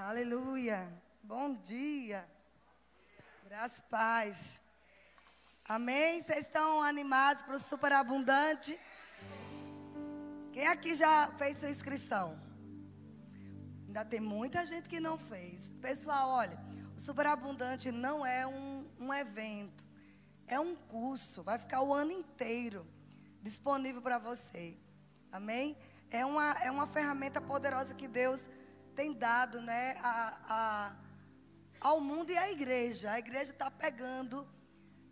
Aleluia. Bom dia. Graças paz. Amém? Vocês estão animados para o superabundante? Quem aqui já fez sua inscrição? Ainda tem muita gente que não fez. Pessoal, olha, o superabundante não é um, um evento, é um curso. Vai ficar o ano inteiro disponível para você. Amém? É uma, é uma ferramenta poderosa que Deus tem dado né, a, a, ao mundo e à igreja. A igreja está pegando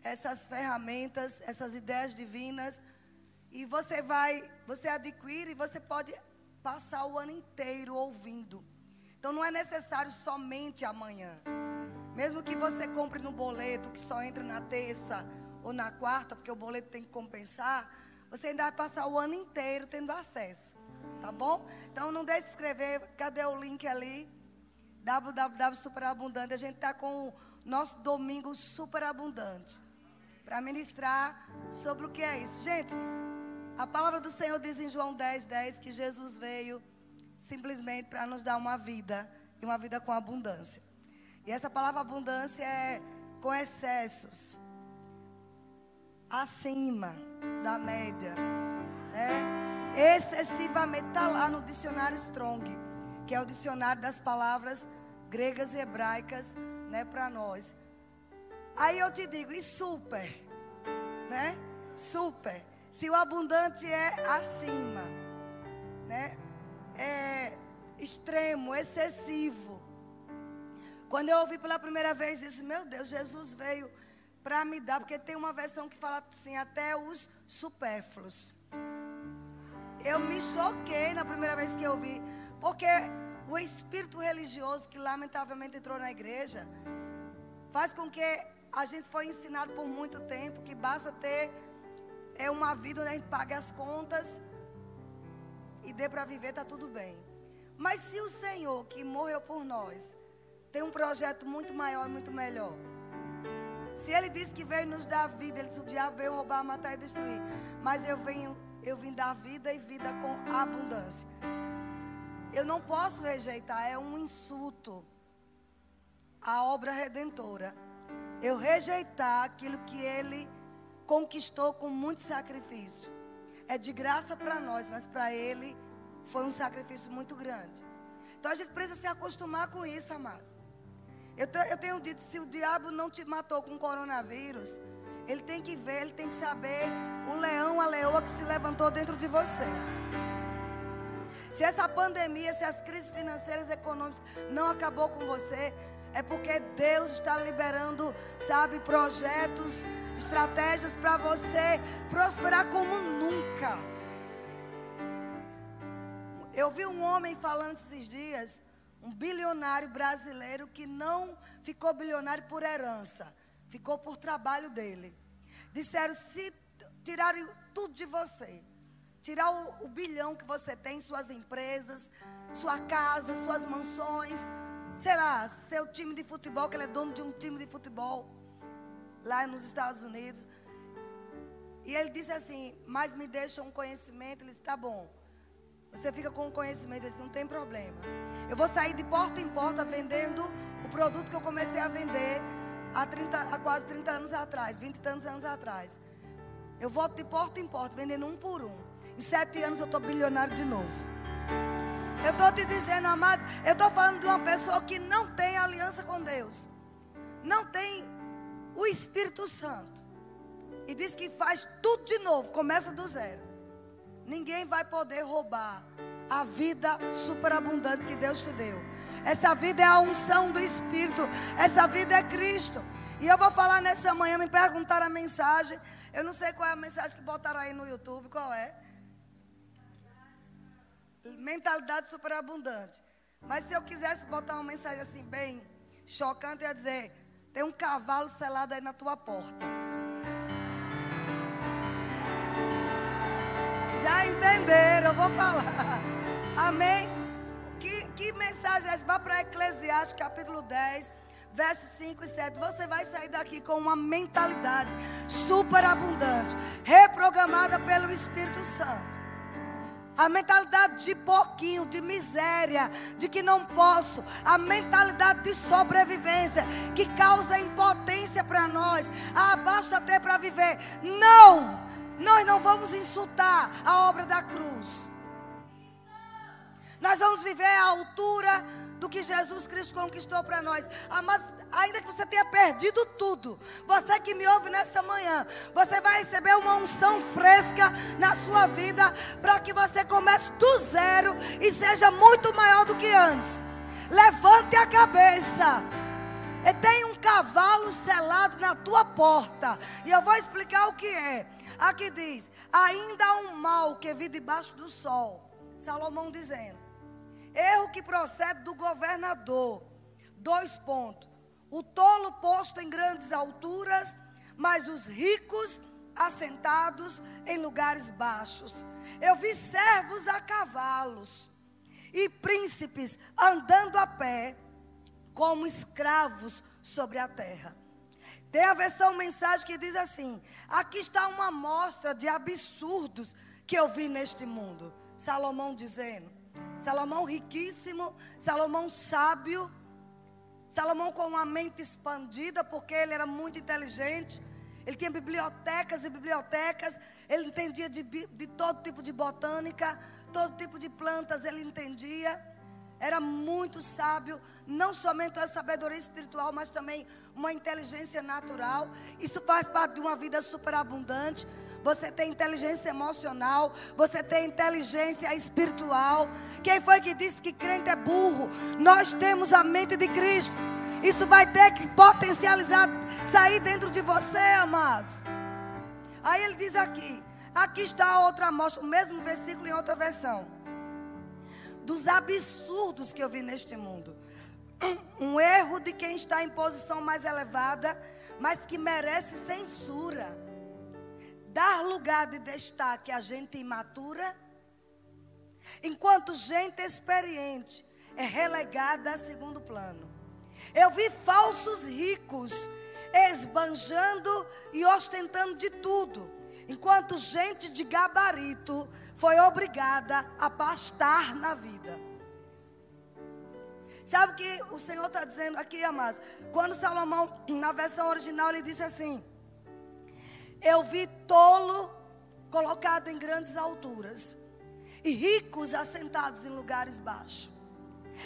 essas ferramentas, essas ideias divinas, e você vai, você adquire e você pode passar o ano inteiro ouvindo. Então não é necessário somente amanhã. Mesmo que você compre no boleto, que só entra na terça ou na quarta, porque o boleto tem que compensar, você ainda vai passar o ano inteiro tendo acesso. Tá bom? Então não deixe de escrever. Cadê o link ali? www.superabundante. A gente está com o nosso domingo superabundante. Para ministrar sobre o que é isso. Gente, a palavra do Senhor diz em João 10, 10 que Jesus veio simplesmente para nos dar uma vida e uma vida com abundância. E essa palavra abundância é com excessos, acima da média, né? Excessivamente. Está lá no dicionário Strong, que é o dicionário das palavras gregas e hebraicas, né, para nós. Aí eu te digo, e super, né? Super. Se o abundante é acima, né? É extremo, excessivo. Quando eu ouvi pela primeira vez isso, meu Deus, Jesus veio para me dar, porque tem uma versão que fala assim, até os supérfluos. Eu me choquei na primeira vez que eu vi, porque o espírito religioso que lamentavelmente entrou na igreja faz com que a gente foi ensinado por muito tempo que basta ter é uma vida onde a gente pague as contas e dê para viver, tá tudo bem. Mas se o Senhor que morreu por nós tem um projeto muito maior e muito melhor. Se ele disse que veio nos dar vida, ele disse o diabo veio roubar, matar e destruir. Mas eu venho eu vim dar vida e vida com abundância. Eu não posso rejeitar, é um insulto à obra redentora. Eu rejeitar aquilo que ele conquistou com muito sacrifício. É de graça para nós, mas para ele foi um sacrifício muito grande. Então a gente precisa se acostumar com isso, amados. Eu, eu tenho dito: se o diabo não te matou com coronavírus, ele tem que ver, ele tem que saber o leão, a leoa que se levantou dentro de você. Se essa pandemia, se as crises financeiras e econômicas não acabou com você, é porque Deus está liberando, sabe, projetos, estratégias para você prosperar como nunca. Eu vi um homem falando esses dias, um bilionário brasileiro que não ficou bilionário por herança Ficou por trabalho dele. Disseram: se tirarem tudo de você, tirar o, o bilhão que você tem, suas empresas, sua casa, suas mansões, sei lá, seu time de futebol, que ele é dono de um time de futebol lá nos Estados Unidos. E ele disse assim: Mas me deixa um conhecimento. Ele disse: Tá bom. Você fica com o conhecimento. Ele disse: Não tem problema. Eu vou sair de porta em porta vendendo o produto que eu comecei a vender há, 30, há quase 30 anos atrás, 20 e tantos anos atrás. Eu volto de porta em porta, vendendo um por um. Em sete anos eu estou bilionário de novo. Eu estou te dizendo, amados, eu estou falando de uma pessoa que não tem aliança com Deus. Não tem o Espírito Santo. E diz que faz tudo de novo, começa do zero. Ninguém vai poder roubar a vida superabundante que Deus te deu. Essa vida é a unção do Espírito. Essa vida é Cristo. E eu vou falar nessa manhã, me perguntaram a mensagem. Eu não sei qual é a mensagem que botaram aí no YouTube, qual é? Mentalidade superabundante. Mas se eu quisesse botar uma mensagem assim bem chocante, eu ia dizer: tem um cavalo selado aí na tua porta. Já entenderam, eu vou falar. Amém? que mensagem é essa? Vá para Eclesiastes capítulo 10, versos 5 e 7. Você vai sair daqui com uma mentalidade super abundante, reprogramada pelo Espírito Santo. A mentalidade de pouquinho, de miséria, de que não posso. A mentalidade de sobrevivência, que causa impotência para nós. Ah, basta ter para viver. Não! Nós não vamos insultar a obra da cruz. Nós vamos viver à altura do que Jesus Cristo conquistou para nós. Ah, mas ainda que você tenha perdido tudo, você que me ouve nessa manhã, você vai receber uma unção fresca na sua vida para que você comece do zero e seja muito maior do que antes. Levante a cabeça. E tem um cavalo selado na tua porta. E eu vou explicar o que é. Aqui diz: ainda há um mal que vi debaixo do sol. Salomão dizendo: erro que procede do governador. Dois pontos. O tolo posto em grandes alturas, mas os ricos assentados em lugares baixos. Eu vi servos a cavalos e príncipes andando a pé, como escravos sobre a terra. Tem a versão mensagem que diz assim: Aqui está uma amostra de absurdos que eu vi neste mundo. Salomão dizendo: Salomão riquíssimo, Salomão sábio, Salomão com uma mente expandida, porque ele era muito inteligente. Ele tinha bibliotecas e bibliotecas. Ele entendia de, de todo tipo de botânica, todo tipo de plantas ele entendia. Era muito sábio, não somente a sabedoria espiritual, mas também uma inteligência natural. Isso faz parte de uma vida superabundante. Você tem inteligência emocional, você tem inteligência espiritual. Quem foi que disse que crente é burro? Nós temos a mente de Cristo. Isso vai ter que potencializar, sair dentro de você, amados. Aí ele diz aqui: aqui está a outra amostra, o mesmo versículo em outra versão. Dos absurdos que eu vi neste mundo. Um erro de quem está em posição mais elevada, mas que merece censura. Dar lugar de destaque a gente imatura, enquanto gente experiente é relegada a segundo plano. Eu vi falsos ricos esbanjando e ostentando de tudo, enquanto gente de gabarito foi obrigada a pastar na vida. Sabe o que o Senhor está dizendo aqui, amados? Quando Salomão, na versão original, ele disse assim: Eu vi tolo colocado em grandes alturas, e ricos assentados em lugares baixos.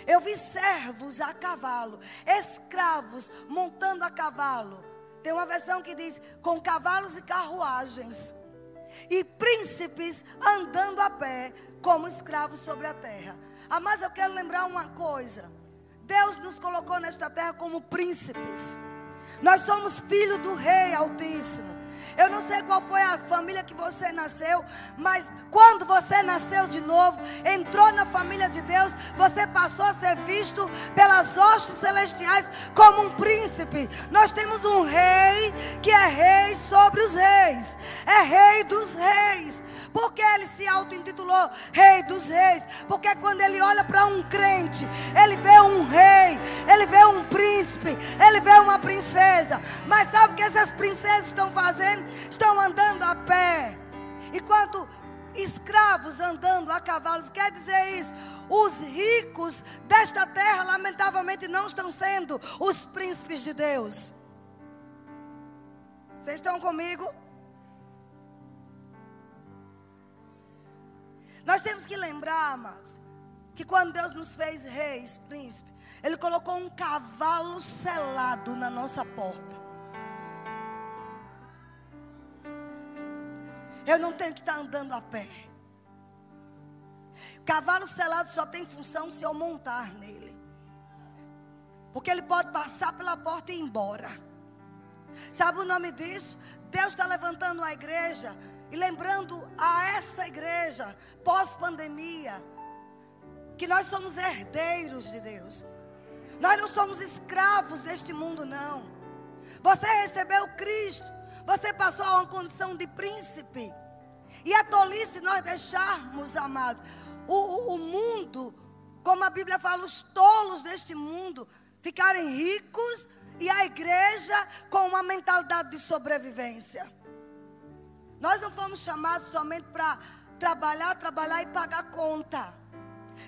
Eu vi servos a cavalo, escravos montando a cavalo. Tem uma versão que diz: com cavalos e carruagens, e príncipes andando a pé, como escravos sobre a terra. Ah, mas eu quero lembrar uma coisa. Deus nos colocou nesta terra como príncipes. Nós somos filhos do Rei Altíssimo. Eu não sei qual foi a família que você nasceu, mas quando você nasceu de novo, entrou na família de Deus, você passou a ser visto pelas hostes celestiais como um príncipe. Nós temos um rei que é rei sobre os reis, é rei dos reis. Porque ele se auto-intitulou Rei dos Reis? Porque quando ele olha para um crente, ele vê um rei, ele vê um príncipe, ele vê uma princesa. Mas sabe o que essas princesas estão fazendo? Estão andando a pé. Enquanto escravos andando a cavalos, quer dizer isso? Os ricos desta terra, lamentavelmente, não estão sendo os príncipes de Deus. Vocês estão comigo? Nós temos que lembrar, mas que quando Deus nos fez reis, príncipe, Ele colocou um cavalo selado na nossa porta. Eu não tenho que estar andando a pé. Cavalo selado só tem função se eu montar nele. Porque ele pode passar pela porta e ir embora. Sabe o nome disso? Deus está levantando a igreja e lembrando a essa igreja, pós-pandemia, que nós somos herdeiros de Deus. Nós não somos escravos deste mundo, não. Você recebeu Cristo, você passou a uma condição de príncipe. E é tolice nós deixarmos, amados, o, o, mundo, como a Bíblia fala, os tolos deste mundo, ficarem ricos e a igreja com uma mentalidade de sobrevivência. Nós não fomos chamados somente para trabalhar, trabalhar e pagar conta.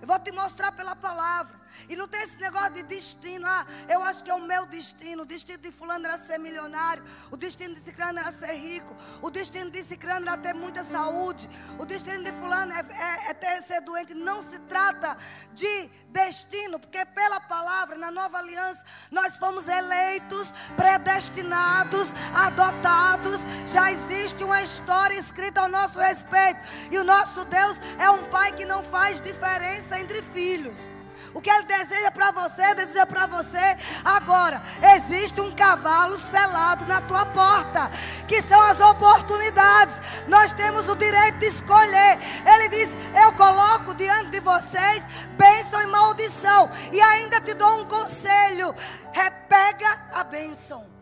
Eu vou te mostrar pela palavra. E não tem esse negócio de destino. Ah, eu acho que é o meu destino. O destino de fulano era ser milionário. O destino de ciclano era ser rico. O destino de ciclano era ter muita saúde. O destino de fulano é, é, é ter, ser doente. Não se trata de destino, porque pela palavra, na nova aliança, nós fomos eleitos, predestinados, adotados. Já existe uma história escrita ao nosso respeito. E o nosso Deus é um pai que não faz diferença entre filhos. O que Ele deseja para você, deseja para você. Agora, existe um cavalo selado na tua porta, que são as oportunidades. Nós temos o direito de escolher. Ele diz: Eu coloco diante de vocês bênção e maldição. E ainda te dou um conselho: repega a bênção.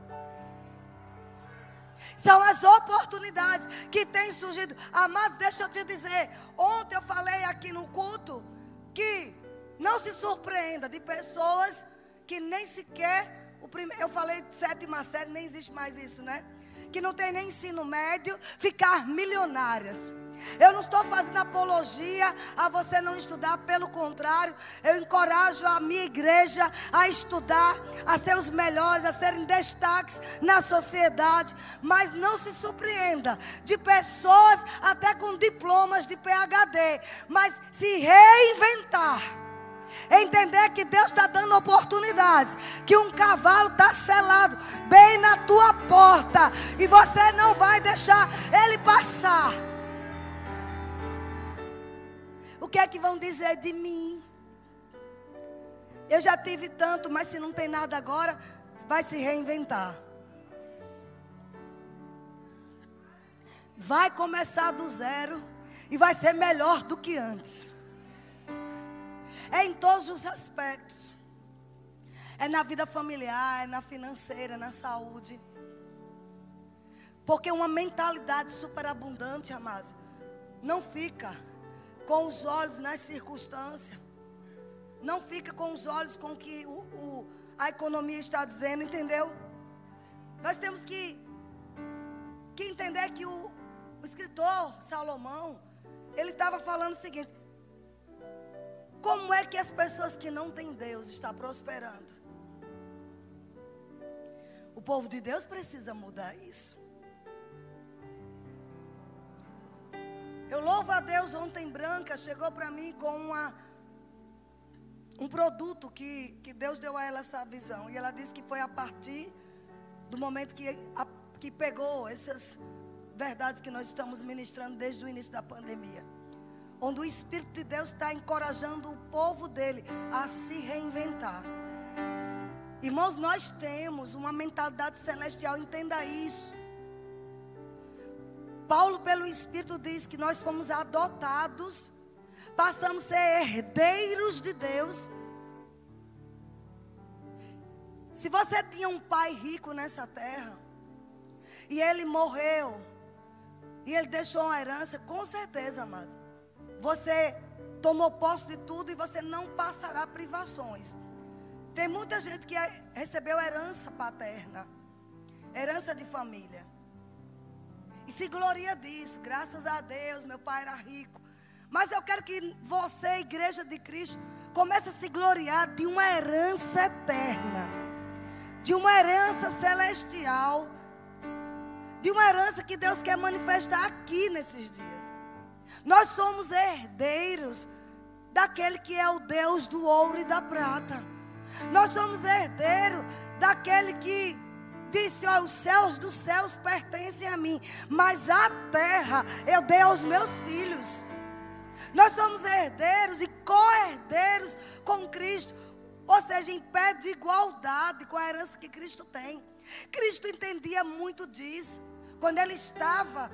São as oportunidades que têm surgido. Amados, deixa eu te dizer. Ontem eu falei aqui no culto que não se surpreenda de pessoas que nem sequer o primeiro, eu falei sétima série, nem existe mais isso, né? Que não tem nem ensino médio, ficar milionárias. Eu não estou fazendo apologia a você não estudar, pelo contrário, eu encorajo a minha igreja a estudar, a ser os melhores, a serem destaques na sociedade. Mas não se surpreenda de pessoas até com diplomas de PhD, mas se reinventar Entender que Deus está dando oportunidades. Que um cavalo está selado bem na tua porta. E você não vai deixar ele passar. O que é que vão dizer de mim? Eu já tive tanto, mas se não tem nada agora, vai se reinventar. Vai começar do zero e vai ser melhor do que antes. É em todos os aspectos. É na vida familiar, é na financeira, é na saúde. Porque uma mentalidade superabundante, amados, não fica com os olhos nas circunstâncias. Não fica com os olhos com que o, o, a economia está dizendo, entendeu? Nós temos que, que entender que o, o escritor Salomão, ele estava falando o seguinte: como é que as pessoas que não têm Deus estão prosperando? O povo de Deus precisa mudar isso. Eu louvo a Deus, ontem Branca chegou para mim com uma, um produto que, que Deus deu a ela essa visão. E ela disse que foi a partir do momento que, a, que pegou essas verdades que nós estamos ministrando desde o início da pandemia onde o Espírito de Deus está encorajando o povo dele a se reinventar. Irmãos, nós temos uma mentalidade celestial, entenda isso. Paulo, pelo Espírito, diz que nós fomos adotados, passamos a ser herdeiros de Deus. Se você tinha um pai rico nessa terra, e ele morreu, e ele deixou uma herança, com certeza, amado. Você tomou posse de tudo e você não passará privações. Tem muita gente que é, recebeu herança paterna, herança de família. E se gloria disso, graças a Deus, meu pai era rico. Mas eu quero que você, igreja de Cristo, comece a se gloriar de uma herança eterna, de uma herança celestial, de uma herança que Deus quer manifestar aqui nesses dias. Nós somos herdeiros daquele que é o Deus do ouro e da prata. Nós somos herdeiros daquele que disse: ó, os céus dos céus pertencem a mim, mas a terra eu dei aos meus filhos. Nós somos herdeiros e co-herdeiros com Cristo, ou seja, em pé de igualdade com a herança que Cristo tem. Cristo entendia muito disso. Quando ele estava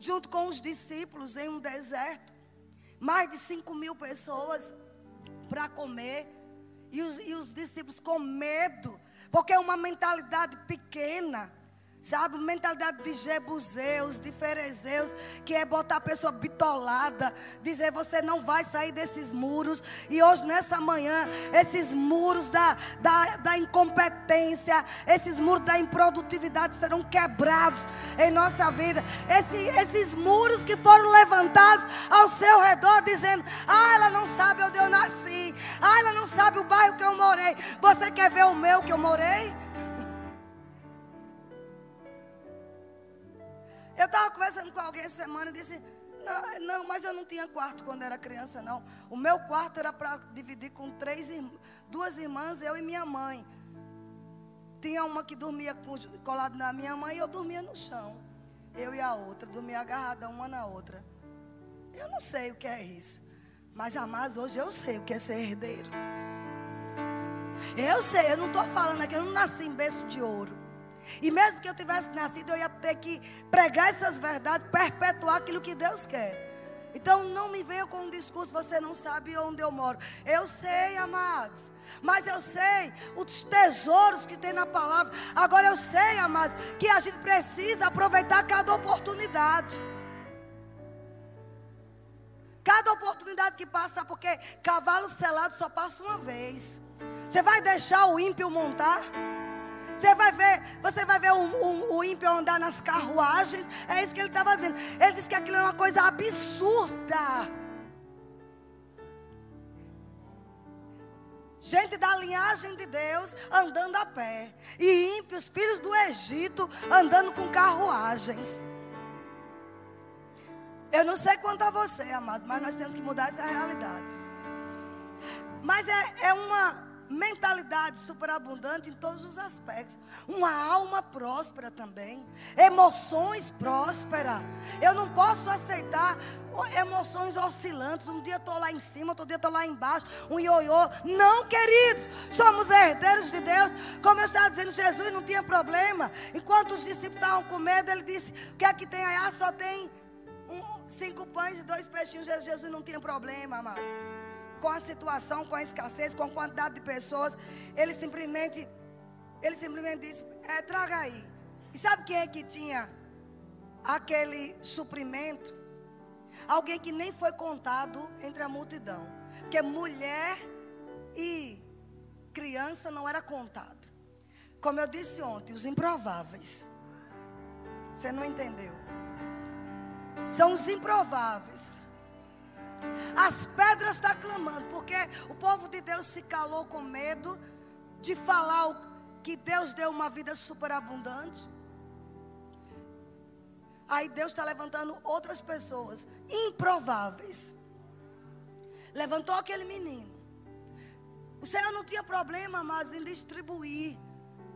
junto com os discípulos em um deserto. Mais de 5 mil pessoas para comer. E os, e os discípulos com medo, porque é uma mentalidade pequena. Sabe, mentalidade de jebuseus, de ferezeus, que é botar a pessoa bitolada, dizer você não vai sair desses muros. E hoje, nessa manhã, esses muros da, da, da incompetência, esses muros da improdutividade serão quebrados em nossa vida. Esse, esses muros que foram levantados ao seu redor, dizendo: Ah, ela não sabe onde eu nasci, ah, ela não sabe o bairro que eu morei. Você quer ver o meu que eu morei? Eu estava conversando com alguém essa semana e disse: não, não, mas eu não tinha quarto quando era criança, não. O meu quarto era para dividir com três, duas irmãs, eu e minha mãe. Tinha uma que dormia colada na minha mãe e eu dormia no chão. Eu e a outra, dormia agarrada uma na outra. Eu não sei o que é isso. Mas, amados, hoje eu sei o que é ser herdeiro. Eu sei, eu não estou falando aqui, eu não nasci em berço de ouro. E mesmo que eu tivesse nascido, eu ia ter que pregar essas verdades, perpetuar aquilo que Deus quer. Então não me venha com um discurso, você não sabe onde eu moro. Eu sei, amados. Mas eu sei os tesouros que tem na palavra. Agora eu sei, amados, que a gente precisa aproveitar cada oportunidade. Cada oportunidade que passa, porque cavalo selado só passa uma vez. Você vai deixar o ímpio montar? Você vai ver, você vai ver o, o, ímpio andar nas carruagens. É isso que ele estava dizendo. Ele disse que aquilo é uma coisa absurda. Gente da linhagem de Deus andando a pé. E ímpios, filhos do Egito, andando com carruagens. Eu não sei quanto a você, amados, mas nós temos que mudar essa realidade. Mas é, é uma mentalidade superabundante em todos os aspectos. Uma alma próspera também. Emoções prósperas. Eu não posso aceitar emoções oscilantes. Um dia estou lá em cima, outro dia estou lá embaixo. Um ioiô. Não, queridos. Somos herdeiros de Deus. Como eu estava dizendo, Jesus não tinha problema. Enquanto os discípulos estavam com medo, ele disse: O que é que tem aí? Ah, só tem um, cinco pães e dois peixinhos. Jesus não tinha problema, mas com a situação, com a escassez, com a quantidade de pessoas. Ele simplesmente, ele simplesmente disse: é, traga aí. E sabe quem é que tinha aquele suprimento? Alguém que nem foi contado entre a multidão. Porque mulher e criança não era contado. Como eu disse ontem, os improváveis. Você não entendeu? São os improváveis. As pedras estão clamando, porque o povo de Deus se calou com medo de falar que Deus deu uma vida superabundante. Aí Deus está levantando outras pessoas improváveis. Levantou aquele menino. O Senhor não tinha problema, mas em distribuir.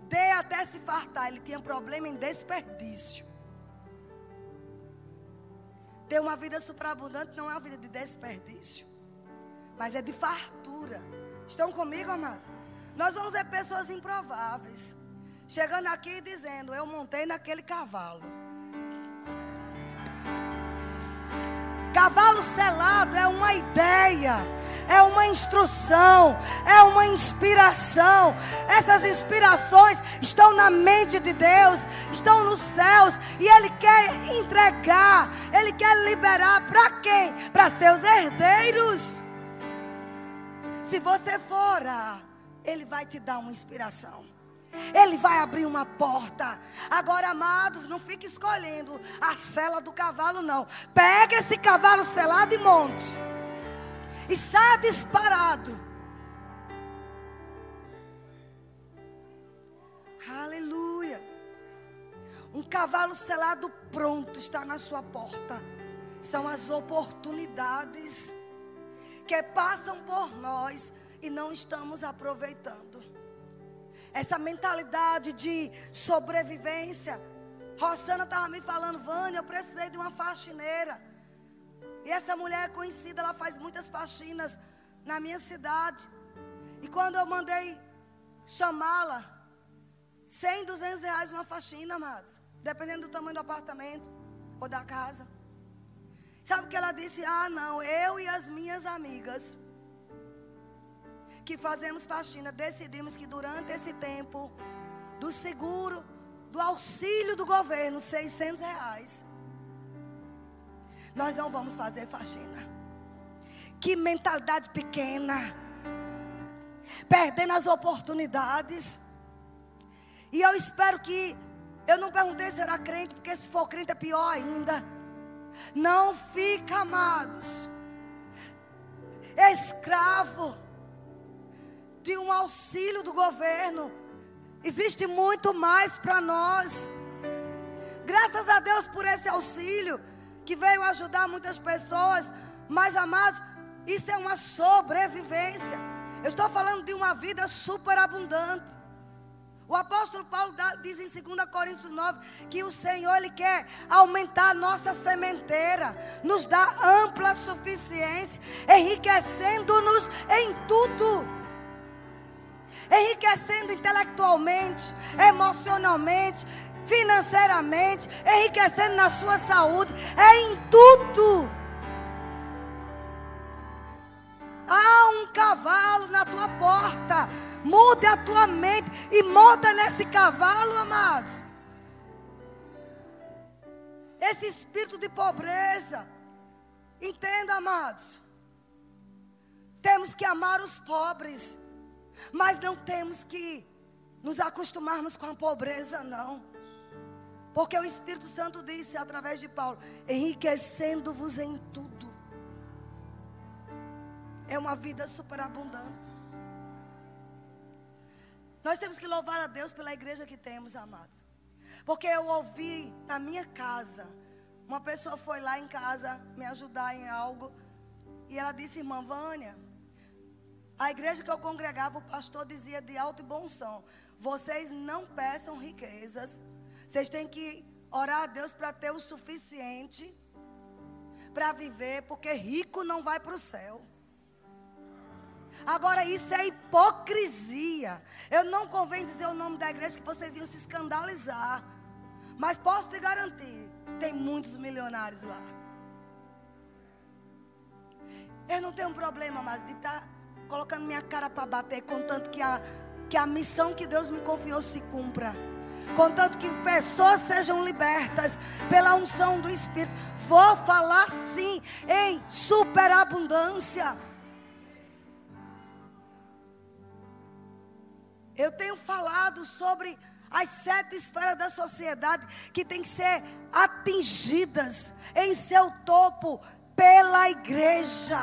Dê até se fartar. Ele tinha problema em desperdício. Ter uma vida superabundante não é uma vida de desperdício, mas é de fartura. Estão comigo, amados? Nós vamos ver pessoas improváveis, chegando aqui e dizendo: Eu montei naquele cavalo. Cavalo selado é uma ideia é uma instrução, é uma inspiração. Essas inspirações estão na mente de Deus, estão nos céus, e Ele quer entregar, Ele quer liberar para quem? Para seus herdeiros. Se você for orar, Ele vai te dar uma inspiração. Ele vai abrir uma porta. Agora, amados, não fique escolhendo a cela do cavalo, não. Pega esse cavalo selado e monte e saia disparado. Aleluia. Um cavalo selado pronto está na sua porta. São as oportunidades que passam por nós e não estamos aproveitando. Essa mentalidade de sobrevivência. Rosana estava me falando, Vânia, eu precisei de uma faxineira. E essa mulher é conhecida, ela faz muitas faxinas na minha cidade. E quando eu mandei chamá-la, 100, 200 reais uma faxina, amados. Dependendo do tamanho do apartamento ou da casa. Sabe o que ela disse? Ah, não, eu e as minhas amigas que fazemos faxina, decidimos que durante esse tempo do seguro do auxílio do governo, 600 reais. Nós não vamos fazer faxina. Que mentalidade pequena. Perdendo as oportunidades. E eu espero que. Eu não perguntei se era crente, porque se for crente é pior ainda. Não fica, amados, escravo de um auxílio do governo. Existe muito mais para nós. Graças a Deus por esse auxílio que veio ajudar muitas pessoas. Mas, amados, isso é uma sobrevivência. Eu estou falando de uma vida superabundante. O apóstolo Paulo diz em 2 Coríntios 9 que o Senhor ele quer aumentar a nossa sementeira, nos dá ampla suficiência, enriquecendo-nos em tudo. Enriquecendo intelectualmente, emocionalmente, financeiramente, enriquecendo na sua saúde, é em tudo. Há um cavalo na tua porta. Mude a tua mente e monta nesse cavalo, amados. Esse espírito de pobreza. Entenda, amados. Temos que amar os pobres, mas não temos que nos acostumarmos com a pobreza, não. Porque o Espírito Santo disse através de Paulo: enriquecendo-vos em tudo. É uma vida superabundante. Nós temos que louvar a Deus pela igreja que temos, amados. Porque eu ouvi na minha casa, uma pessoa foi lá em casa me ajudar em algo. E ela disse, irmã Vânia, a igreja que eu congregava, o pastor dizia de alto e bom som: vocês não peçam riquezas, vocês têm que orar a Deus para ter o suficiente para viver, porque rico não vai para o céu. Agora, isso é hipocrisia. Eu não convém dizer o nome da igreja que vocês iam se escandalizar. Mas posso te garantir: tem muitos milionários lá. Eu não tenho problema mais de estar tá colocando minha cara para bater, contanto que a, que a missão que Deus me confiou se cumpra. Contanto que pessoas sejam libertas pela unção do Espírito. Vou falar sim em superabundância. Eu tenho falado sobre as sete esferas da sociedade que têm que ser atingidas em seu topo pela igreja.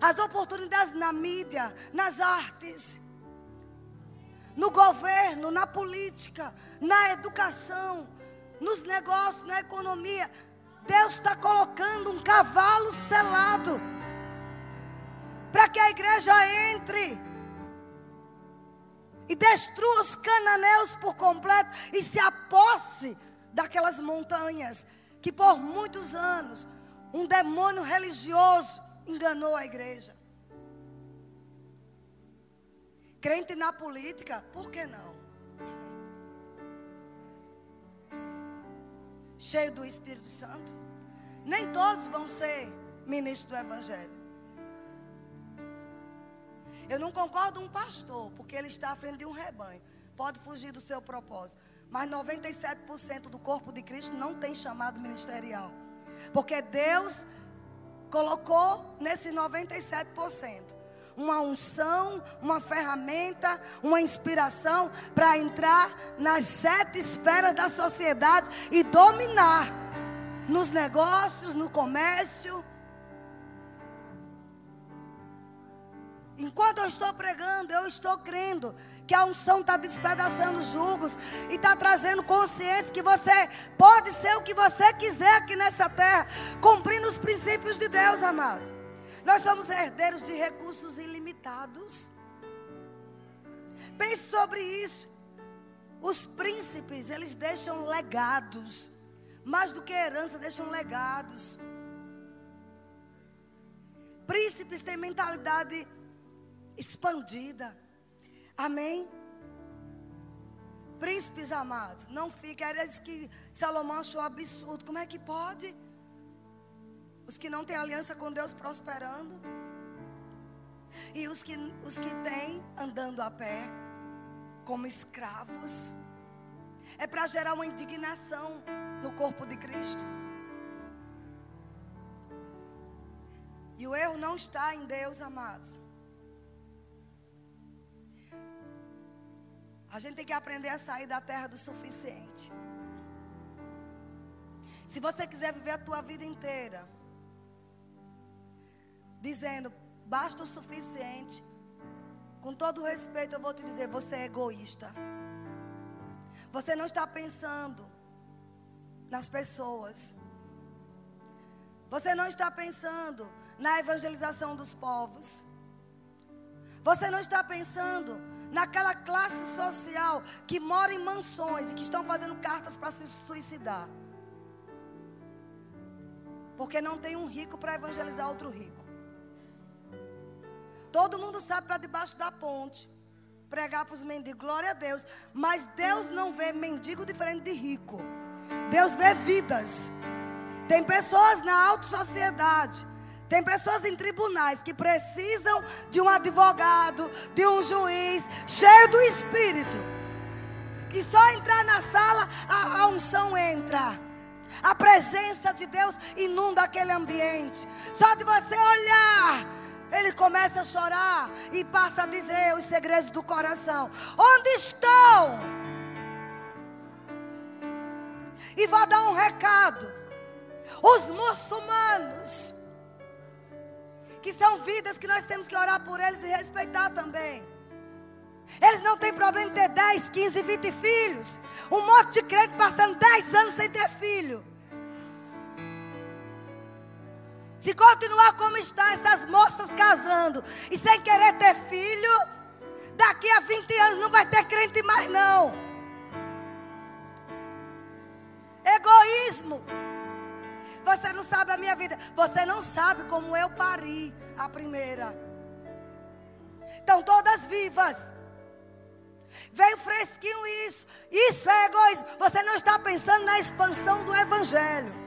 As oportunidades na mídia, nas artes, no governo, na política, na educação, nos negócios, na economia. Deus está colocando um cavalo selado para que a igreja entre e destrua os cananeus por completo e se aposse daquelas montanhas que por muitos anos um demônio religioso enganou a igreja. Crente na política, por que não? Cheio do Espírito Santo. Nem todos vão ser ministros do Evangelho. Eu não concordo com um pastor, porque ele está à frente de um rebanho. Pode fugir do seu propósito. Mas 97% do corpo de Cristo não tem chamado ministerial. Porque Deus colocou nesse 97% uma unção, uma ferramenta, uma inspiração para entrar nas sete esferas da sociedade e dominar nos negócios, no comércio, Enquanto eu estou pregando, eu estou crendo que a unção está despedaçando julgos e está trazendo consciência que você pode ser o que você quiser aqui nessa terra, cumprindo os princípios de Deus, amado. Nós somos herdeiros de recursos ilimitados. Pense sobre isso. Os príncipes, eles deixam legados. Mais do que herança, deixam legados. Príncipes têm mentalidade expandida. Amém? Príncipes amados, não fiquem. Era isso que Salomão achou absurdo. Como é que pode? Os que não têm aliança com Deus prosperando. E os que, os que têm andando a pé. como escravos. É para gerar uma indignação no corpo de Cristo. E o erro não está em Deus, amados. A gente tem que aprender a sair da terra do suficiente. Se você quiser viver a tua vida inteira dizendo basta o suficiente, com todo respeito eu vou te dizer, você é egoísta. Você não está pensando nas pessoas. Você não está pensando na evangelização dos povos. Você não está pensando naquela classe social que mora em mansões e que estão fazendo cartas para se suicidar. Porque não tem um rico para evangelizar outro rico. Todo mundo sabe para debaixo da ponte pregar para os mendigos, glória a Deus. Mas Deus não vê mendigo diferente de rico. Deus vê vidas. Tem pessoas na alta sociedade tem pessoas em tribunais que precisam de um advogado, de um juiz, cheio do Espírito. Que só entrar na sala, a, a unção entra. A presença de Deus inunda aquele ambiente. Só de você olhar, ele começa a chorar e passa a dizer os segredos do coração: Onde estão? E vou dar um recado. Os muçulmanos que são vidas que nós temos que orar por eles e respeitar também. Eles não têm problema em ter 10, 15, 20 filhos. Um monte de crente passando 10 anos sem ter filho. Se continuar como está, essas moças casando e sem querer ter filho, daqui a 20 anos não vai ter crente mais não. Egoísmo. Você não sabe a minha vida. Você não sabe como eu pari a primeira. Estão todas vivas. Veio fresquinho isso. Isso é egoísmo. Você não está pensando na expansão do evangelho.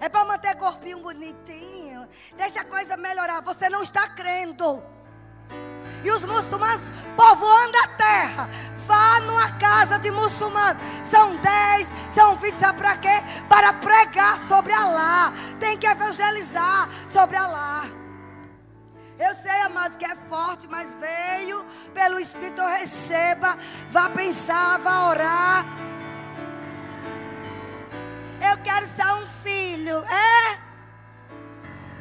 É para manter corpinho bonitinho. Deixa a coisa melhorar. Você não está crendo. E os muçulmanos povoando a terra. Vá numa casa de muçulmano. São 10, são 20, sabe para quê? Para pregar sobre Alá. Tem que evangelizar sobre Alá. Eu sei, amados, que é forte, mas veio pelo Espírito, receba. Vá pensar, vá orar. Eu quero ser um filho. É?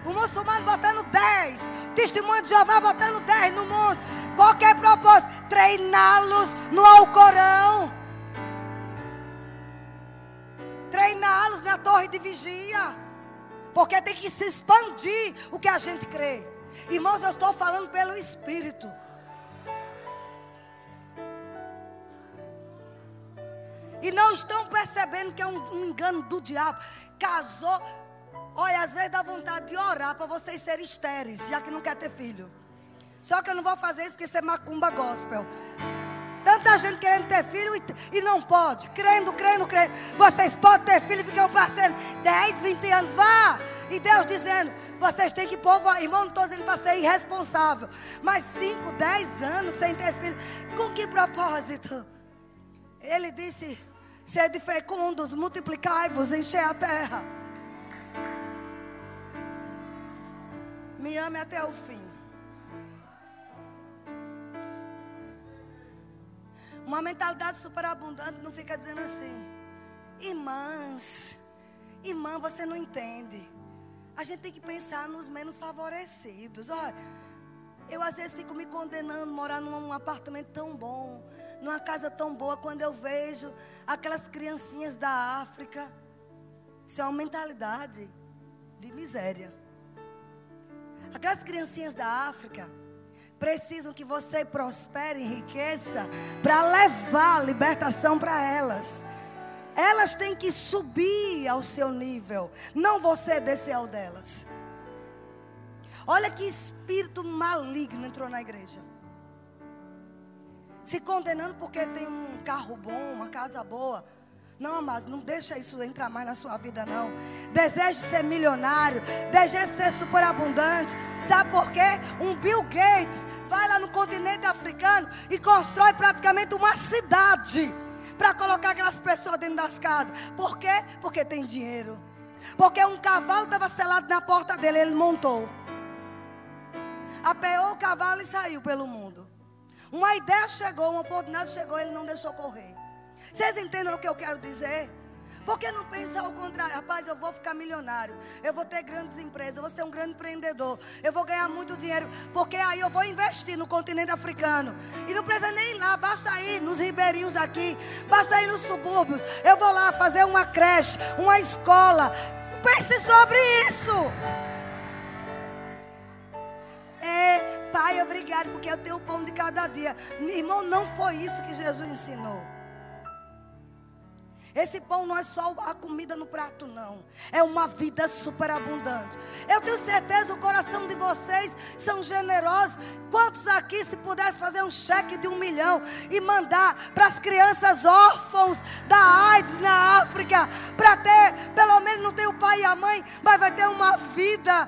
O muçulmano botando 10. Testemunho de Jeová botando 10 no mundo. Qualquer propósito. Treiná-los no Alcorão. Treiná-los na torre de vigia. Porque tem que se expandir o que a gente crê. Irmãos, eu estou falando pelo Espírito. E não estão percebendo que é um, um engano do diabo. Casou, Olha, às vezes dá vontade de orar para vocês serem estéreis, já que não quer ter filho. Só que eu não vou fazer isso porque isso é macumba gospel. Tanta gente querendo ter filho e, e não pode. Crendo, crendo, crendo. Vocês podem ter filho e ficam passando 10, 20 anos. Vá! E Deus dizendo, vocês têm que povo, irmão, não estou dizendo para ser irresponsável. Mas 5, 10 anos sem ter filho. Com que propósito? Ele disse, sede fecundos, multiplicai-vos, encher a terra. Me ame até o fim. Uma mentalidade superabundante não fica dizendo assim, irmãs, irmã, você não entende. A gente tem que pensar nos menos favorecidos. Olha, eu às vezes fico me condenando morar num apartamento tão bom, numa casa tão boa, quando eu vejo aquelas criancinhas da África. Isso é uma mentalidade de miséria. Aquelas criancinhas da África precisam que você prospere enriqueça para levar libertação para elas. Elas têm que subir ao seu nível, não você descer ao delas. Olha que espírito maligno entrou na igreja. Se condenando porque tem um carro bom, uma casa boa. Não, amados, não deixa isso entrar mais na sua vida, não. Deseje ser milionário, deseje ser superabundante. Sabe por quê? Um Bill Gates vai lá no continente africano e constrói praticamente uma cidade para colocar aquelas pessoas dentro das casas. Por quê? Porque tem dinheiro. Porque um cavalo estava selado na porta dele, ele montou. Apeou o cavalo e saiu pelo mundo. Uma ideia chegou, uma oportunidade chegou, ele não deixou correr. Vocês entendem o que eu quero dizer? Por que não pensar ao contrário? Rapaz, eu vou ficar milionário. Eu vou ter grandes empresas. Eu vou ser um grande empreendedor. Eu vou ganhar muito dinheiro. Porque aí eu vou investir no continente africano. E não precisa nem ir lá. Basta ir nos ribeirinhos daqui. Basta ir nos subúrbios. Eu vou lá fazer uma creche, uma escola. Pense sobre isso. É, pai, obrigado. Porque eu tenho o pão de cada dia. Irmão, não foi isso que Jesus ensinou. Esse pão não é só a comida no prato, não. É uma vida superabundante. Eu tenho certeza o coração de vocês são generosos. Quantos aqui, se pudesse fazer um cheque de um milhão e mandar para as crianças órfãos da AIDS na África, para ter, pelo menos não tem o pai e a mãe, mas vai ter uma vida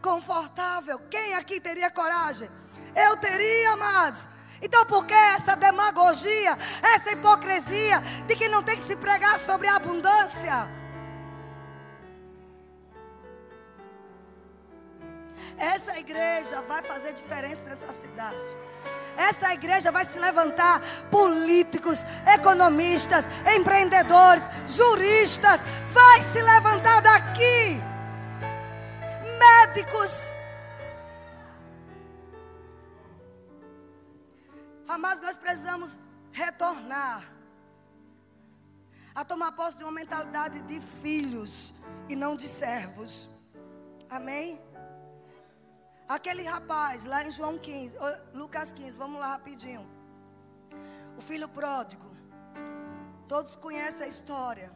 confortável. Quem aqui teria coragem? Eu teria, amados. Então, por que essa demagogia, essa hipocrisia de que não tem que se pregar sobre a abundância? Essa igreja vai fazer diferença nessa cidade. Essa igreja vai se levantar políticos, economistas, empreendedores, juristas. Vai se levantar daqui. Médicos Mas nós precisamos retornar a tomar posse de uma mentalidade de filhos e não de servos. Amém? Aquele rapaz lá em João 15, Lucas 15, vamos lá rapidinho. O filho pródigo. Todos conhecem a história.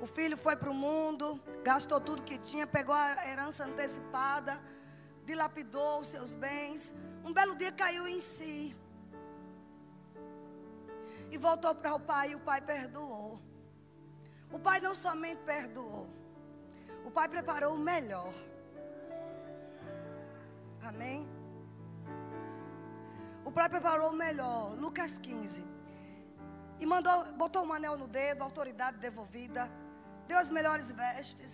O filho foi para o mundo, gastou tudo que tinha, pegou a herança antecipada, dilapidou os seus bens. Um belo dia caiu em si. E voltou para o pai e o pai perdoou. O pai não somente perdoou, o pai preparou o melhor. Amém? O pai preparou o melhor, Lucas 15. E mandou, botou um anel no dedo, autoridade devolvida, deu as melhores vestes.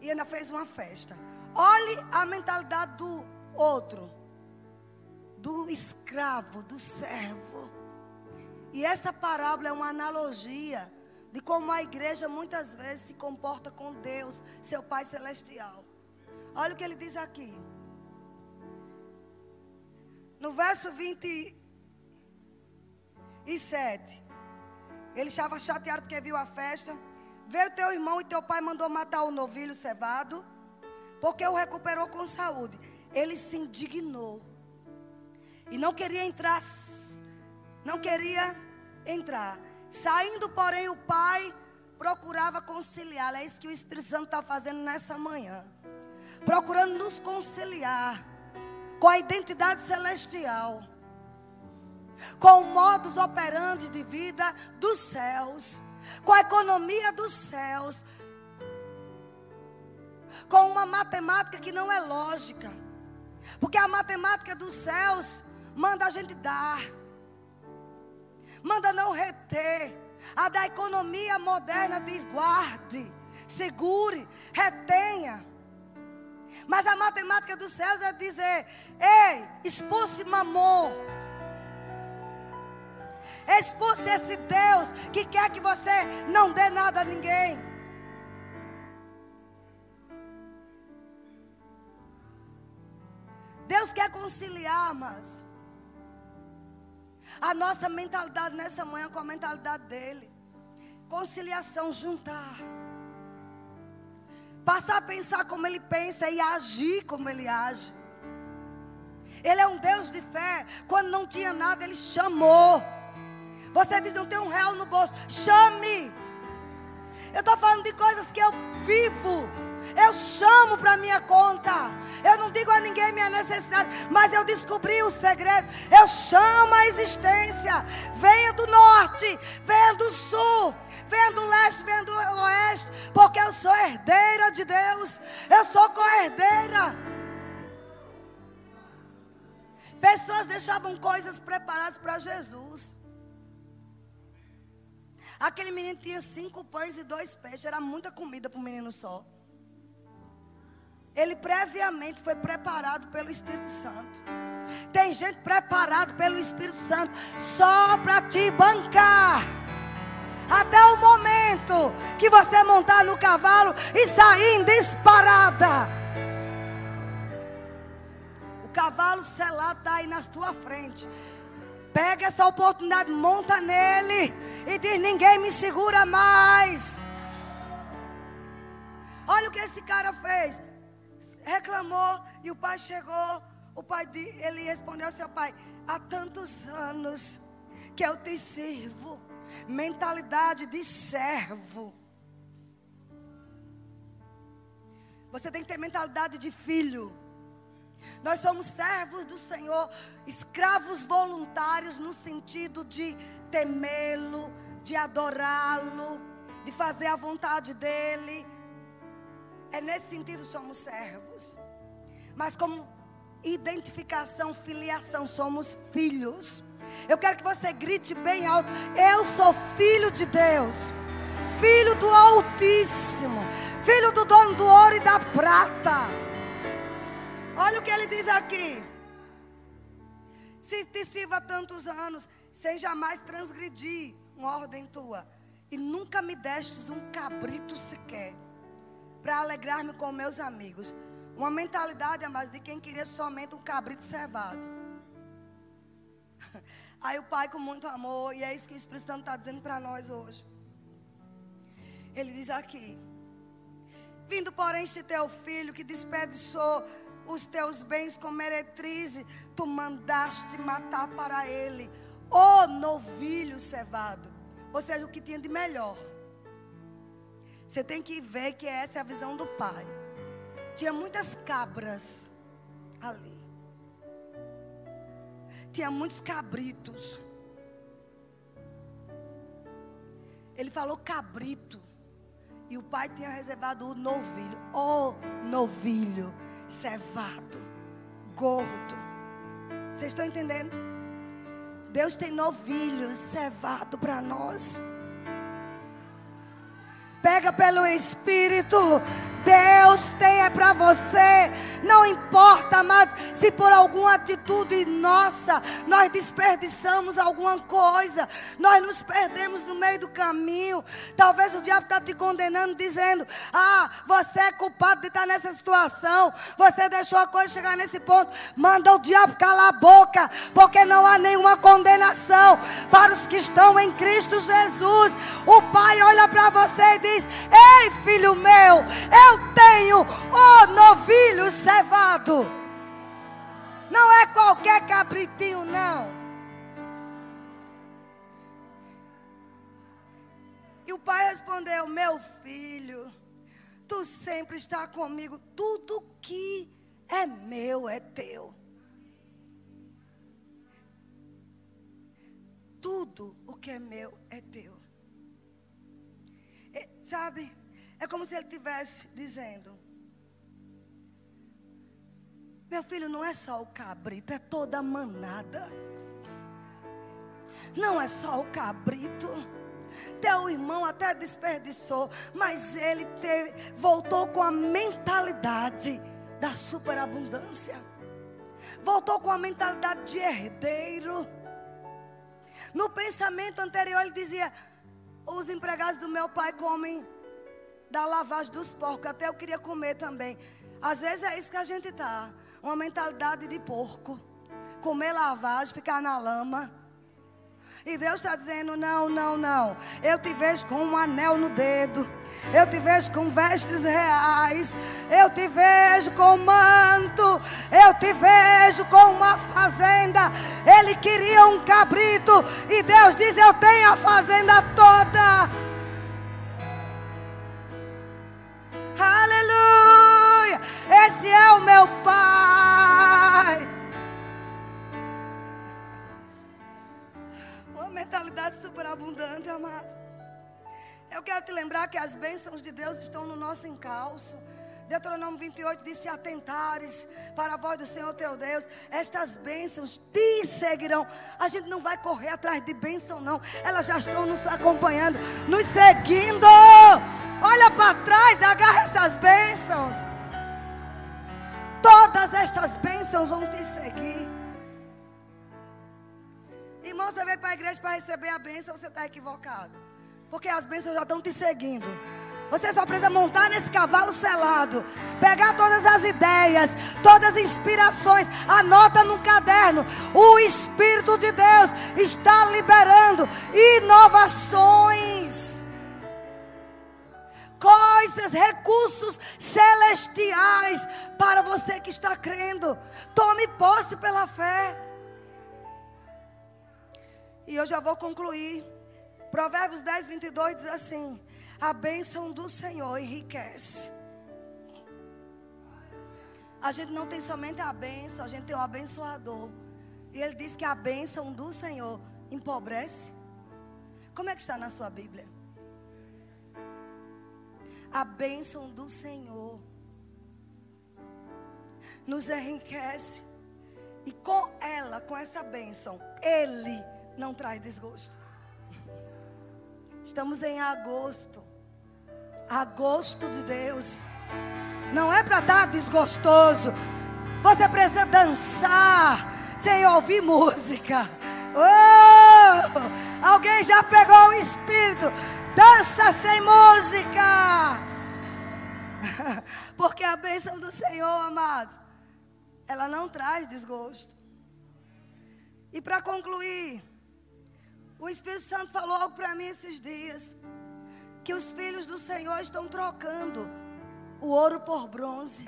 E ainda fez uma festa. Olhe a mentalidade do outro, do escravo, do servo. E essa parábola é uma analogia de como a igreja muitas vezes se comporta com Deus, seu Pai Celestial. Olha o que ele diz aqui. No verso 27. Ele estava chateado porque viu a festa. Veio teu irmão e teu pai mandou matar o novilho cevado, porque o recuperou com saúde. Ele se indignou. E não queria entrar não queria entrar. Saindo, porém, o pai procurava conciliar. É isso que o Espírito Santo está fazendo nessa manhã. Procurando nos conciliar com a identidade celestial, com o modus operandi de vida dos céus, com a economia dos céus, com uma matemática que não é lógica, porque a matemática dos céus manda a gente dar manda não reter. A da economia moderna diz: guarde, segure, retenha. Mas a matemática dos céus é dizer: ei, expulse mamon. Expulse esse Deus que quer que você não dê nada a ninguém. Deus quer conciliar, mas a nossa mentalidade nessa manhã com a mentalidade dele. Conciliação, juntar. Passar a pensar como ele pensa e agir como ele age. Ele é um Deus de fé. Quando não tinha nada, ele chamou. Você diz: não tem um real no bolso. Chame. Eu estou falando de coisas que eu vivo. Eu chamo para minha conta. Eu não digo a ninguém minha necessidade, mas eu descobri o segredo. Eu chamo a existência. Venha do norte, venha do sul, venha do leste, venha do oeste, porque eu sou herdeira de Deus. Eu sou co-herdeira. Pessoas deixavam coisas preparadas para Jesus. Aquele menino tinha cinco pães e dois peixes. Era muita comida para um menino só. Ele previamente foi preparado pelo Espírito Santo. Tem gente preparado pelo Espírito Santo só para te bancar. Até o momento que você montar no cavalo e sair disparada cavalo selado está aí na tua frente. Pega essa oportunidade, monta nele e diz: ninguém me segura mais. Olha o que esse cara fez. Reclamou e o pai chegou. O pai ele respondeu ao seu pai: há tantos anos que eu te sirvo. Mentalidade de servo. Você tem que ter mentalidade de filho. Nós somos servos do Senhor, escravos voluntários no sentido de temê-lo, de adorá-lo, de fazer a vontade dele. É nesse sentido somos servos. Mas como identificação, filiação, somos filhos. Eu quero que você grite bem alto: Eu sou filho de Deus, filho do Altíssimo, filho do dono do ouro e da prata. Olha o que ele diz aqui. Se te sirva tantos anos, sem jamais transgredir uma ordem tua, e nunca me destes um cabrito sequer, para alegrar-me com meus amigos. Uma mentalidade, mais de quem queria somente um cabrito cevado. Aí o pai, com muito amor, e é isso que o Espírito Santo está dizendo para nós hoje. Ele diz aqui: Vindo, porém, este teu filho que desperdiçou os teus bens com meretriz, tu mandaste matar para ele o novilho cevado. Ou seja, o que tinha de melhor. Você tem que ver que essa é a visão do pai. Tinha muitas cabras ali. Tinha muitos cabritos. Ele falou cabrito. E o pai tinha reservado o novilho. O novilho cevado, gordo. Vocês estão entendendo? Deus tem novilhos cevado para nós. Pega pelo Espírito. Deus tem é para você. Não importa mais se por alguma atitude nossa nós desperdiçamos alguma coisa, nós nos perdemos no meio do caminho. Talvez o diabo está te condenando, dizendo: Ah, você é culpado de estar nessa situação. Você deixou a coisa chegar nesse ponto. Manda o diabo calar a boca, porque não há nenhuma condenação para os que estão em Cristo Jesus. O Pai olha para você e diz: Ei, filho meu, eu tenho o novilho cevado. Não é qualquer cabritinho, não. E o pai respondeu: Meu filho, tu sempre está comigo. Tudo que é meu é teu. Tudo o que é meu é teu. E, sabe? É como se ele estivesse dizendo: Meu filho, não é só o cabrito, é toda a manada. Não é só o cabrito. Teu irmão até desperdiçou, mas ele teve, voltou com a mentalidade da superabundância. Voltou com a mentalidade de herdeiro. No pensamento anterior, ele dizia: Os empregados do meu pai comem da lavagem dos porcos. Até eu queria comer também. Às vezes é isso que a gente tá. Uma mentalidade de porco. Comer lavagem, ficar na lama. E Deus está dizendo: não, não, não. Eu te vejo com um anel no dedo. Eu te vejo com vestes reais. Eu te vejo com manto. Eu te vejo com uma fazenda. Ele queria um cabrito. E Deus diz: Eu tenho a fazenda toda. Aleluia! Esse é o meu Pai. Uma mentalidade superabundante, amado. Eu quero te lembrar que as bênçãos de Deus estão no nosso encalço. Deuteronômio 28 diz: Se atentares para a voz do Senhor teu Deus, estas bênçãos te seguirão. A gente não vai correr atrás de bênção, não. Elas já estão nos acompanhando, nos seguindo. Olha para trás, agarra essas bênçãos. Todas estas bênçãos vão te seguir. Irmão, você veio para a igreja para receber a bênção, você está equivocado. Porque as bênçãos já estão te seguindo. Você só precisa montar nesse cavalo selado, pegar todas as ideias, todas as inspirações, anota no caderno. O Espírito de Deus está liberando inovações, coisas, recursos celestiais para você que está crendo. Tome posse pela fé. E eu já vou concluir. Provérbios 10, 22 diz assim: a bênção do Senhor enriquece. A gente não tem somente a bênção, a gente tem o abençoador. E ele diz que a bênção do Senhor empobrece. Como é que está na sua Bíblia? A bênção do Senhor nos enriquece. E com ela, com essa bênção, Ele não traz desgosto. Estamos em agosto a gosto de Deus. Não é para estar desgostoso. Você precisa dançar sem ouvir música. Oh! Alguém já pegou o espírito? Dança sem música. Porque a bênção do Senhor, amados, ela não traz desgosto. E para concluir, o Espírito Santo falou algo para mim esses dias que os filhos do Senhor estão trocando o ouro por bronze.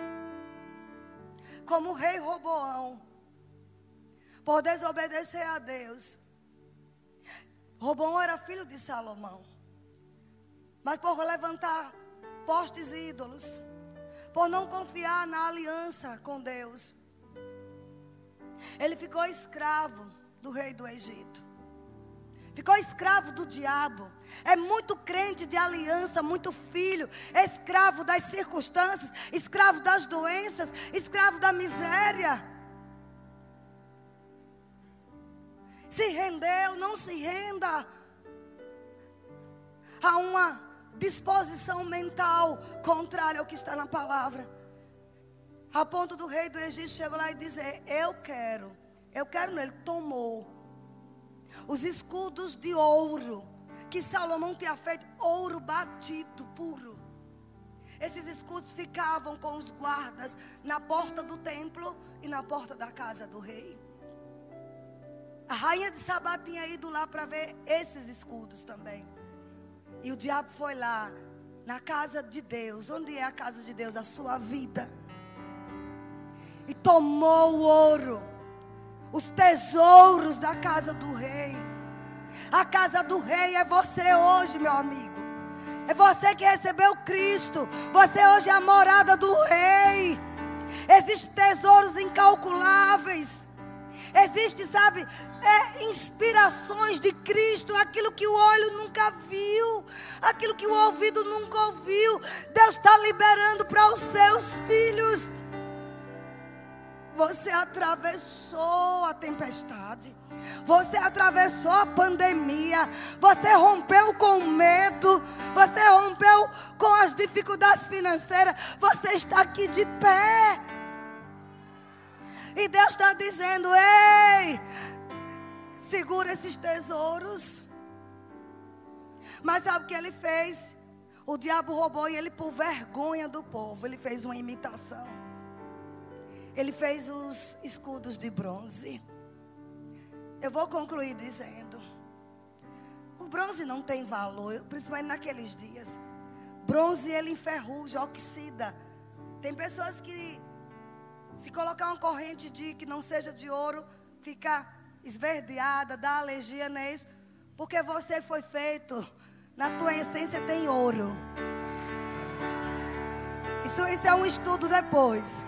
Como o rei Roboão, por desobedecer a Deus. Roboão era filho de Salomão. Mas por levantar postes ídolos, por não confiar na aliança com Deus, ele ficou escravo do rei do Egito. Ficou escravo do diabo. É muito crente de aliança, muito filho, escravo das circunstâncias, escravo das doenças, escravo da miséria. Se rendeu, não se renda a uma disposição mental contrária ao que está na palavra. A ponto do rei do Egito chegou lá e dizer: Eu quero, eu quero, ele tomou os escudos de ouro que Salomão tinha feito, ouro batido, puro. Esses escudos ficavam com os guardas na porta do templo e na porta da casa do rei. A rainha de Sabá tinha ido lá para ver esses escudos também. E o diabo foi lá, na casa de Deus. Onde é a casa de Deus? A sua vida. E tomou o ouro, os tesouros da casa do rei. A casa do rei é você hoje, meu amigo. É você que recebeu Cristo. Você hoje é a morada do rei. Existem tesouros incalculáveis. Existe, sabe, é, inspirações de Cristo, aquilo que o olho nunca viu, aquilo que o ouvido nunca ouviu. Deus está liberando para os seus filhos. Você atravessou a tempestade. Você atravessou a pandemia. Você rompeu com medo. Você rompeu com as dificuldades financeiras. Você está aqui de pé. E Deus está dizendo: Ei, segura esses tesouros. Mas sabe o que ele fez? O diabo roubou e ele, por vergonha do povo, ele fez uma imitação. Ele fez os escudos de bronze. Eu vou concluir dizendo: o bronze não tem valor, principalmente naqueles dias. Bronze ele enferruja, oxida. Tem pessoas que, se colocar uma corrente de que não seja de ouro, fica esverdeada, dá alergia, não é isso? Porque você foi feito, na tua essência tem ouro. Isso, isso é um estudo depois.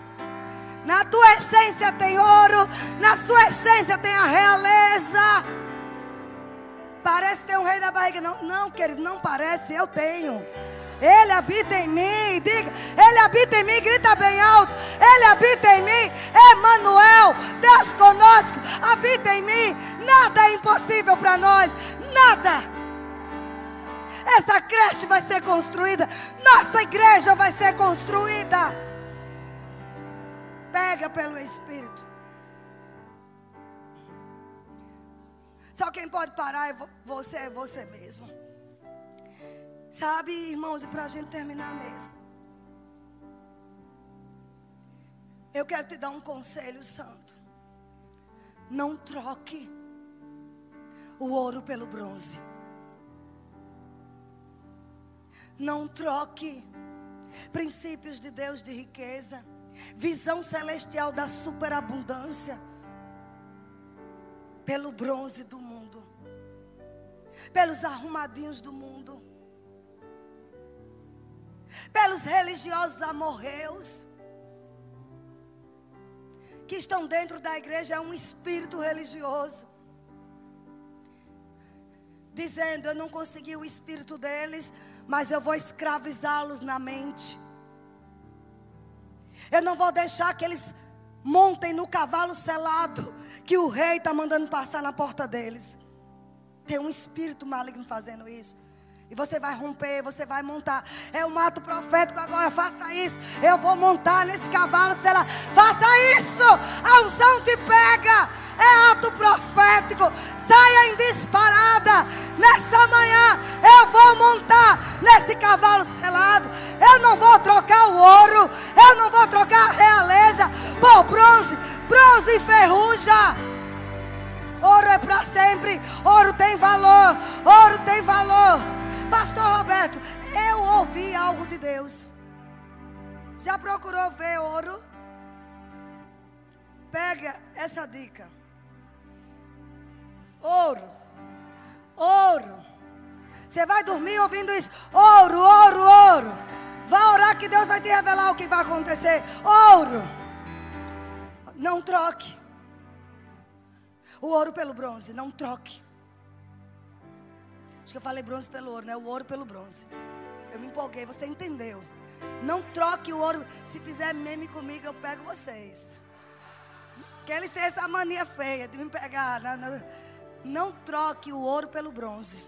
Na tua essência tem ouro, na sua essência tem a realeza. Parece ter um rei na barriga. Não, não, querido, não parece, eu tenho. Ele habita em mim, diga, Ele habita em mim, grita bem alto. Ele habita em mim, Emmanuel, Deus conosco, habita em mim. Nada é impossível para nós, nada. Essa creche vai ser construída, nossa igreja vai ser construída. Pega pelo Espírito. Só quem pode parar é você, é você mesmo. Sabe, irmãos, e para a gente terminar mesmo. Eu quero te dar um conselho santo. Não troque o ouro pelo bronze. Não troque princípios de Deus de riqueza, visão celestial da superabundância pelo bronze do mundo, pelos arrumadinhos do mundo, pelos religiosos amorreus que estão dentro da igreja é um espírito religioso. Dizendo, eu não consegui o espírito deles, mas eu vou escravizá-los na mente. Eu não vou deixar que eles montem no cavalo selado que o rei está mandando passar na porta deles. Tem um espírito maligno fazendo isso. E você vai romper, você vai montar. É um ato profético agora. Faça isso. Eu vou montar nesse cavalo, sei lá. Faça isso. A unção te pega. É ato profético. Saia em disparada. Nessa manhã eu vou montar nesse cavalo selado. Eu não vou trocar o ouro. Por bronze. Bronze enferruja. Ouro é para sempre. Ouro tem valor. Ouro tem valor. Pastor Roberto, eu ouvi algo de Deus. Já procurou ver ouro? Pega essa dica. Ouro. Ouro. Você vai dormir ouvindo isso. Ouro, ouro, ouro. Vá orar que Deus vai te revelar o que vai acontecer. Ouro. Não troque. O ouro pelo bronze, não troque. Acho que eu falei bronze pelo ouro, né? O ouro pelo bronze. Eu me empolguei, você entendeu. Não troque o ouro. Se fizer meme comigo, eu pego vocês. Que eles têm essa mania feia de me pegar. Não troque o ouro pelo bronze.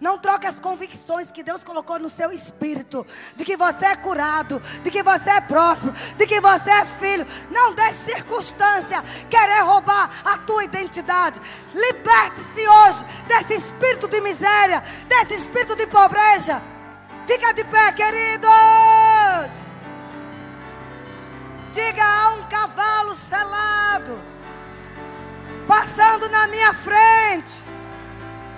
Não troque as convicções que Deus colocou no seu espírito. De que você é curado. De que você é próximo. De que você é filho. Não deixe circunstância querer roubar a tua identidade. Liberte-se hoje desse espírito de miséria. Desse espírito de pobreza. Fica de pé, queridos. Diga a um cavalo selado. Passando na minha frente.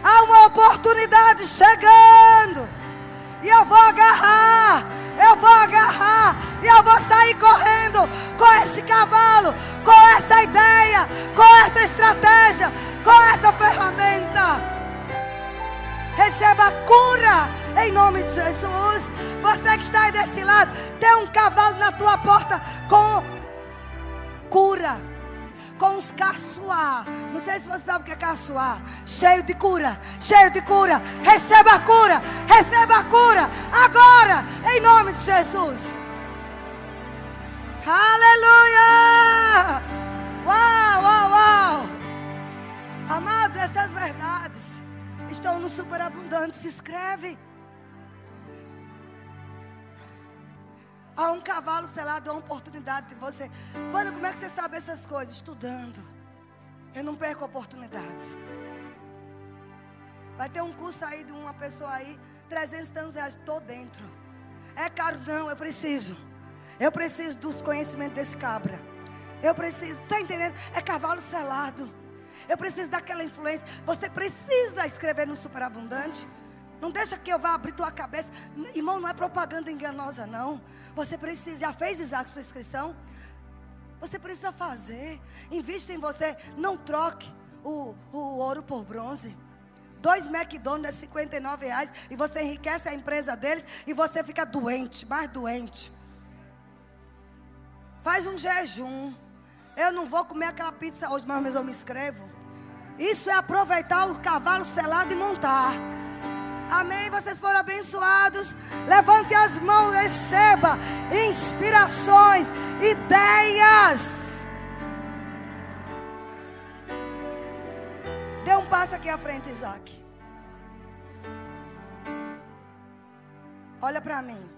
Há uma oportunidade chegando. E eu vou agarrar. Eu vou agarrar. E eu vou sair correndo com esse cavalo, com essa ideia, com essa estratégia, com essa ferramenta. Receba cura em nome de Jesus. Você que está aí desse lado, tem um cavalo na tua porta com cura com os caçoar. Não sei se você sabe o que é caçoar. Cheio de cura, cheio de cura. Receba a cura, receba a cura. Agora, em nome de Jesus. Aleluia! Uau, uau, uau! Amados, essas verdades estão no superabundante. Se inscreve. Há um cavalo selado, há uma oportunidade de você. Vânia, como é que você sabe essas coisas? Estudando. Eu não perco oportunidades. Vai ter um curso aí de uma pessoa aí, 300 anos reais, estou dentro. É caro, não, eu preciso. Eu preciso dos conhecimentos desse cabra. Eu preciso, está entendendo? É cavalo selado. Eu preciso daquela influência. Você precisa escrever no superabundante. Não deixa que eu vá abrir tua cabeça. Irmão, não é propaganda enganosa, não. Você precisa, já fez, Isaac, sua inscrição? Você precisa fazer. Invista em você. Não troque o, o ouro por bronze. Dois McDonald's, 59 reais. E você enriquece a empresa deles. E você fica doente, mais doente. Faz um jejum. Eu não vou comer aquela pizza hoje, mas eu me inscrevo. Isso é aproveitar o cavalo selado e montar. Amém. Vocês foram abençoados. Levante as mãos, receba inspirações, ideias. Dê um passo aqui à frente, Isaac. Olha para mim.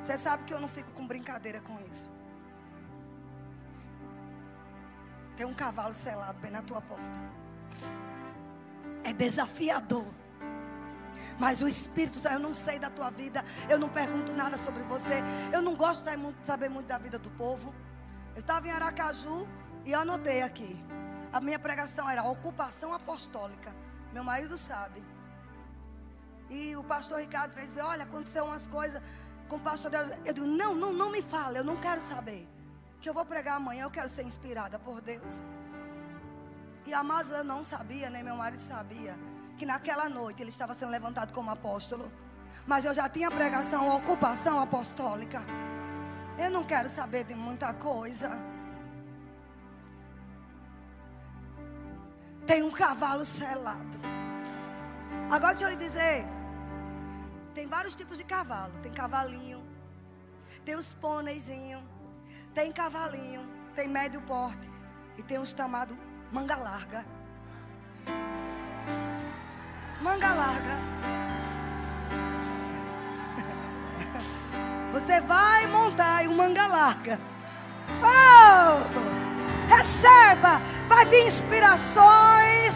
Você sabe que eu não fico com brincadeira com isso. Tem um cavalo selado bem na tua porta. É desafiador. Mas o Espírito, eu não sei da tua vida, eu não pergunto nada sobre você, eu não gosto de saber muito da vida do povo. Eu estava em Aracaju e anotei aqui. A minha pregação era ocupação apostólica. Meu marido sabe. E o pastor Ricardo veio dizer: Olha, aconteceu umas coisas com o pastor dela. Eu digo: Não, não, não me fala, eu não quero saber. Que eu vou pregar amanhã, eu quero ser inspirada por Deus. E a eu não sabia, nem meu marido sabia que naquela noite ele estava sendo levantado como apóstolo. Mas eu já tinha pregação, ocupação apostólica. Eu não quero saber de muita coisa. Tem um cavalo selado. Agora deixa eu lhe dizer. Tem vários tipos de cavalo. Tem cavalinho. Tem os pôneizinhos. Tem cavalinho. Tem médio porte. E tem os chamados manga larga manga larga. Você vai montar um manga larga. Oh! Receba! Vai vir inspirações.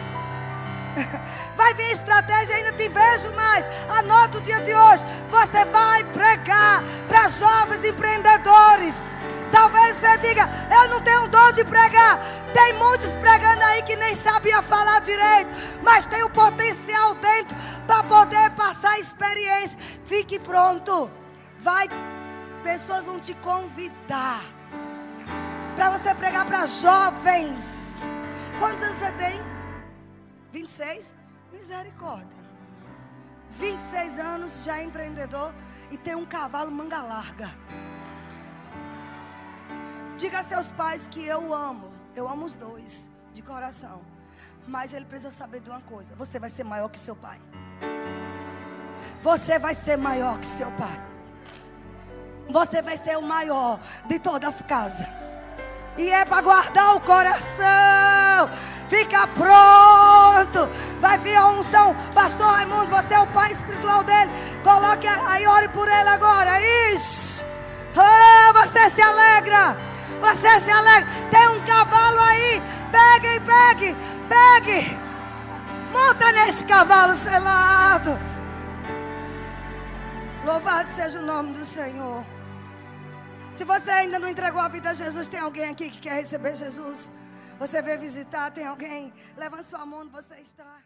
Vai vir estratégia, ainda te vejo mais. Anota o dia de hoje. Você vai pregar para jovens empreendedores. Talvez você diga, eu não tenho dom de pregar. Tem muitos pregando aí que nem sabia falar direito, mas tem o potencial dentro para poder passar experiência. Fique pronto. Vai, pessoas vão te convidar para você pregar para jovens. Quantos anos você tem? 26? Misericórdia. 26 anos, já é empreendedor e tem um cavalo manga larga. Diga a seus pais que eu amo. Eu amo os dois, de coração. Mas ele precisa saber de uma coisa: você vai ser maior que seu pai. Você vai ser maior que seu pai. Você vai ser o maior de toda a casa. E é para guardar o coração. Fica pronto. Vai vir a unção. Pastor Raimundo, você é o pai espiritual dele. Coloque aí, ore por ele agora. Isso. Oh, você se alegra. Você se alegra. Tem um cavalo aí. Pegue, pegue, pegue. Monta nesse cavalo selado. Louvado seja o nome do Senhor. Se você ainda não entregou a vida a Jesus, tem alguém aqui que quer receber Jesus? Você veio visitar, tem alguém? Levanta sua mão onde você está.